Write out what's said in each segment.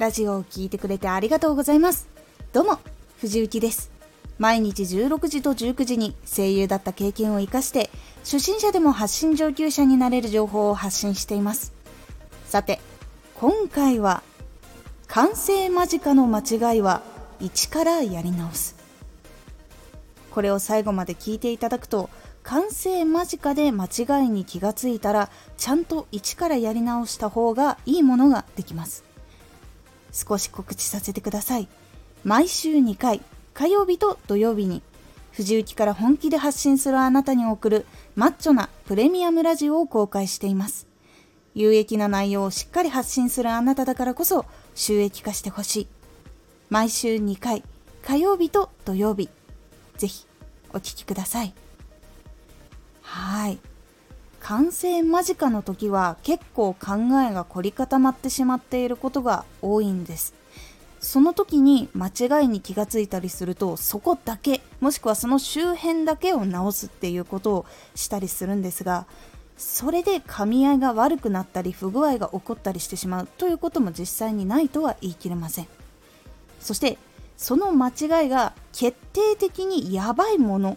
ラジオを聴いてくれてありがとうございます。どうも藤幸です。毎日16時と19時に声優だった経験を生かして初心者でも発信上級者になれる情報を発信しています。さて今回は完成間近の間違いは一からやり直す。これを最後まで聞いていただくと完成間近で間違いに気がついたらちゃんと一からやり直した方がいいものができます。少し告知させてください。毎週2回火曜日と土曜日に藤雪から本気で発信するあなたに送るマッチョなプレミアムラジオを公開しています。有益な内容をしっかり発信するあなただからこそ収益化してほしい。毎週2回火曜日と土曜日。ぜひお聴きくださいはい。完成間近の時は結構考えが凝り固まってしまっていることが多いんです。その時に間違いに気がついたりするとそこだけもしくはその周辺だけを直すっていうことをしたりするんですがそれで噛み合いが悪くなったり不具合が起こったりしてしまうということも実際にないとは言い切れません。そしてその間違いが決定的にやばいもの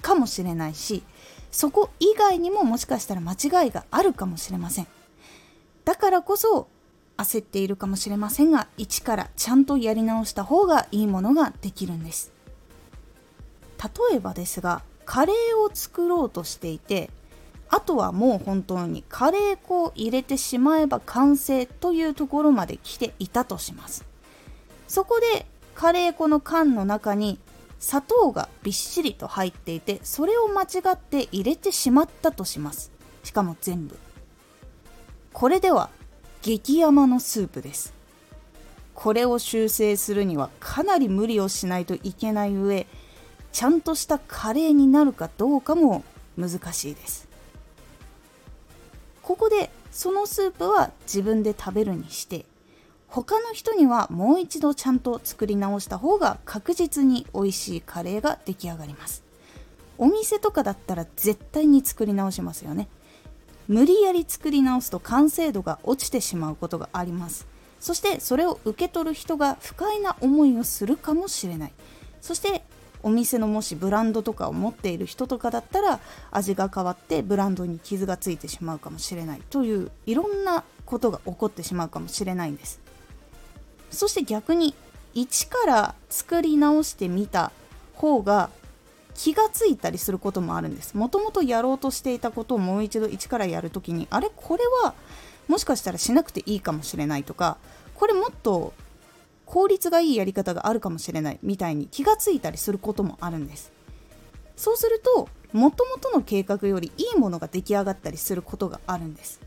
かもしれないしそこ以外にももしかしたら間違いがあるかもしれません。だからこそ焦っているかもしれませんが一からちゃんとやり直した方がいいものができるんです。例えばですがカレーを作ろうとしていてあとはもう本当にカレー粉を入れてしまえば完成というところまで来ていたとします。そこでカレー粉の缶の中に砂糖がびっしりと入っていてそれを間違って入れてしまったとします。しかも全部。これでは激甘のスープです。これを修正するにはかなり無理をしないといけない上ちゃんとしたカレーになるかどうかも難しいです。ここでそのスープは自分で食べるにして他の人にはもう一度ちゃんと作り直した方が確実に美味しいカレーが出来上がります。お店とかだったら絶対に作り直しますよね。無理やり作り直すと完成度が落ちてしまうことがあります。そしてそれを受け取る人が不快な思いをするかもしれない。そしてお店のもしブランドとかを持っている人とかだったら味が変わってブランドに傷がついてしまうかもしれないといういろんなことが起こってしまうかもしれないんです。そして逆に一から作り直してみた方が気がついたりすることもあるんです。もともとやろうとしていたことをもう一度一からやるときにあれ？これはもしかしたらしなくていいかもしれないとかこれもっと効率がいいやり方があるかもしれないみたいに気がついたりすることもあるんです。そうするともともとの計画よりいいものが出来上がったりすることがあるんです。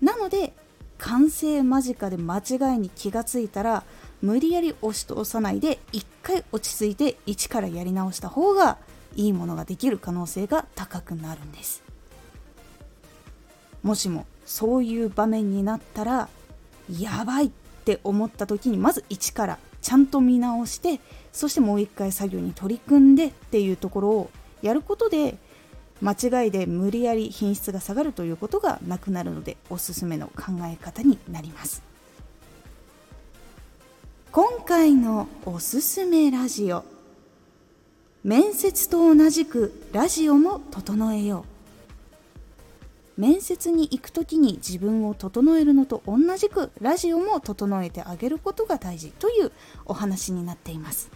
なので完成間近で間違いに気がついたら無理やり押し通さないで一回落ち着いて一からやり直した方がいいものができる可能性が高くなるんです。もしもそういう場面になったらやばいって思った時にまず一からちゃんと見直してそしてもう一回作業に取り組んでっていうところをやることで間違いで無理やり品質が下がるということがなくなるのでおすすめの考え方になります。今回のおすすめラジオ。面接と同じくラジオも整えよう。面接に行く時に自分を整えるのと同じくラジオも整えてあげることが大事というお話になっています。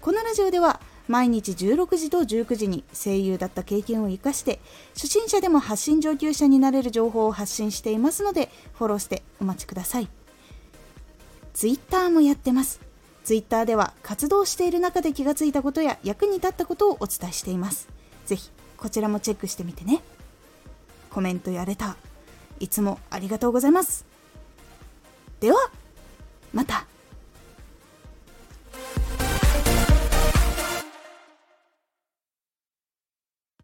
このラジオでは毎日16時と19時に声優だった経験を生かして初心者でも発信上級者になれる情報を発信していますのでフォローしてお待ちください。Twitter もやってます。Twitter では活動している中で気がついたことや役に立ったことをお伝えしています。ぜひこちらもチェックしてみてね。コメントやレターいつもありがとうございます。ではまた。